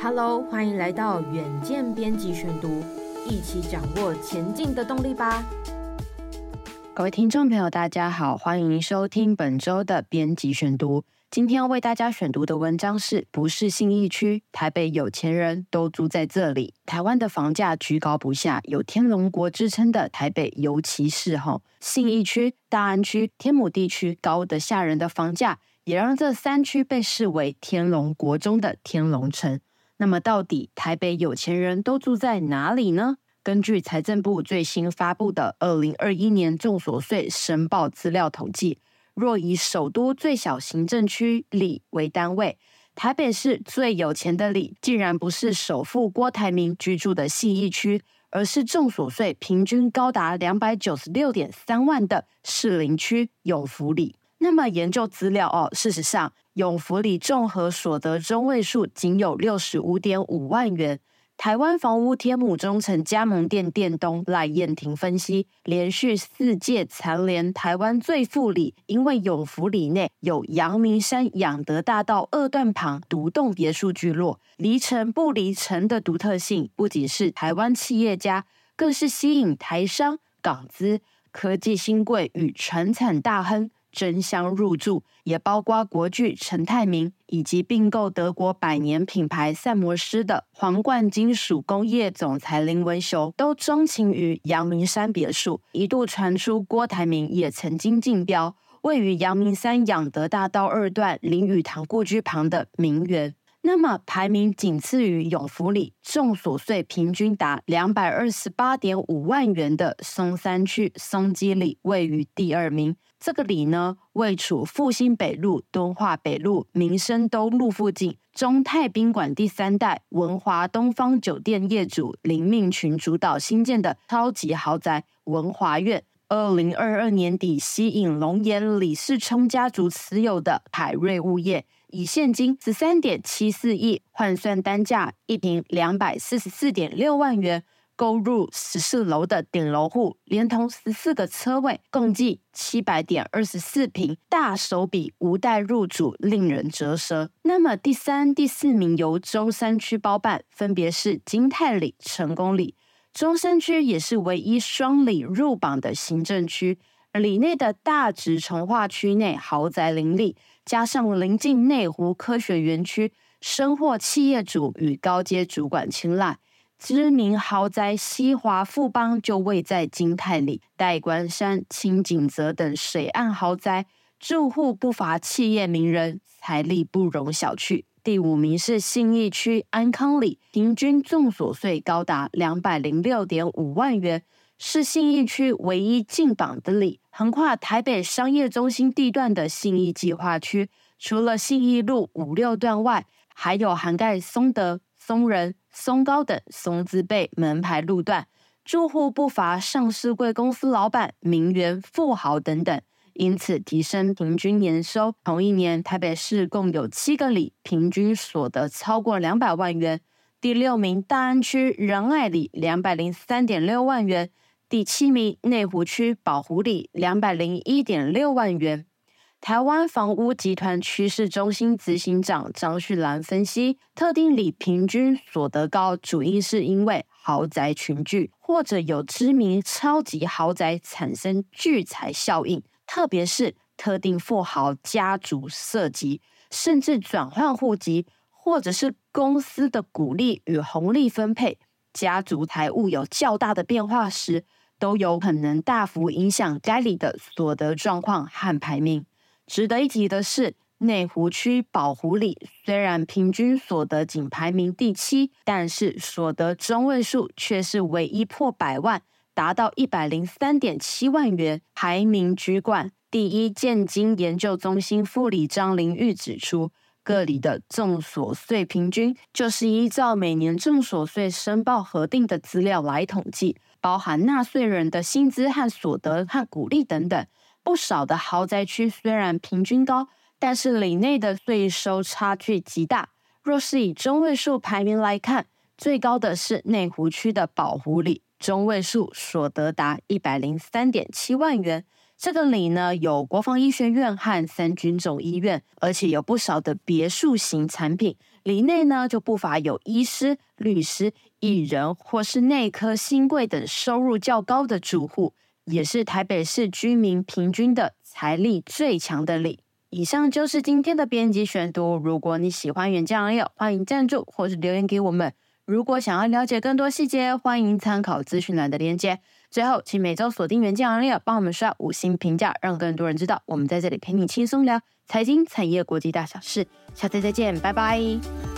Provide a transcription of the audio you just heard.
Hello，欢迎来到远见编辑选读，一起掌握前进的动力吧。各位听众朋友，大家好，欢迎收听本周的编辑选读。今天要为大家选读的文章是不是信义区？台北有钱人都住在这里。台湾的房价居高不下，有天龙国之称的台北，尤其是吼信义区、大安区、天母地区高得吓人的房价，也让这三区被视为天龙国中的天龙城。那么，到底台北有钱人都住在哪里呢？根据财政部最新发布的二零二一年综所税申报资料统计，若以首都最小行政区里为单位，台北市最有钱的里，竟然不是首富郭台铭居住的信义区，而是综所税平均高达两百九十六点三万的士林区永福里。那么研究资料哦，事实上，永福里综合所得中位数仅有六十五点五万元。台湾房屋天母中诚加盟店店东赖燕婷分析，连续四届蝉联台湾最富里，因为永福里内有阳明山仰德大道二段旁独栋别墅聚落，离城不离城的独特性，不仅是台湾企业家，更是吸引台商、港资、科技新贵与传产大亨。争相入驻，也包括国巨陈泰明以及并购德国百年品牌赛摩斯的皇冠金属工业总裁林文雄，都钟情于阳明山别墅。一度传出郭台铭也曾经竞标位于阳明山仰德大道二段林语堂故居旁的名园。那么排名仅次于永福里，综所税平均达两百二十八点五万元的松山区松基里位于第二名。这个里呢，位处复兴北路、敦化北路、民生东路附近。中泰宾馆第三代文华东方酒店业主林命群主导新建的超级豪宅文华苑，二零二二年底吸引龙岩李世聪家族持有的凯瑞物业。以现金十三点七四亿换算单价一平两百四十四点六万元，购入十四楼的顶楼户，连同十四个车位，共计七百点二十四坪，大手笔无贷入主，令人折舌。那么第三、第四名由中山区包办，分别是金泰里、成功里。中山区也是唯一双里入榜的行政区。里内的大直重划区内豪宅林立，加上临近内湖科学园区，深获企业主与高阶主管青睐。知名豪宅西华富邦就位在金泰里、戴官山、清景泽等水岸豪宅，住户不乏企业名人，财力不容小觑。第五名是信义区安康里，平均综所税高达两百零六点五万元。是信义区唯一进榜的里，横跨台北商业中心地段的信义计划区，除了信义路五六段外，还有涵盖松德、松仁、松高等松字辈门牌路段，住户不乏上市贵公司老板、名媛、富豪等等，因此提升平均年收。同一年，台北市共有七个里，平均所得超过两百万元。第六名，大安区仁爱里，两百零三点六万元。第七名，内湖区宝湖里两百零一点六万元。台湾房屋集团趋势中心执行长张旭兰分析，特定里平均所得高，主因是因为豪宅群聚，或者有知名超级豪宅产生聚财效应，特别是特定富豪家族涉及，甚至转换户籍，或者是公司的股利与红利分配，家族财务有较大的变化时。都有可能大幅影响该里的所得状况和排名。值得一提的是，内湖区宝湖里虽然平均所得仅排名第七，但是所得中位数却是唯一破百万，达到一百零三点七万元，排名居冠。第一建经研究中心副理张玲玉指出，各里的综所税平均就是依照每年综所税申报核定的资料来统计。包含纳税人的薪资和所得和股利等等，不少的豪宅区虽然平均高，但是里内的税收差距极大。若是以中位数排名来看，最高的是内湖区的宝湖里，中位数所得达一百零三点七万元，这个里呢，有国防医学院和三军总医院，而且有不少的别墅型产品。里内呢，就不乏有医师、律师、艺人或是内科、新贵等收入较高的住户，也是台北市居民平均的财力最强的里。以上就是今天的编辑选读。如果你喜欢远见昂 e 欢迎赞助或是留言给我们。如果想要了解更多细节，欢迎参考资讯栏的链接。最后，请每周锁定远见昂 e 帮我们刷五星评价，让更多人知道我们在这里陪你轻松聊财经、产业、国际大小事。下次再见，拜拜。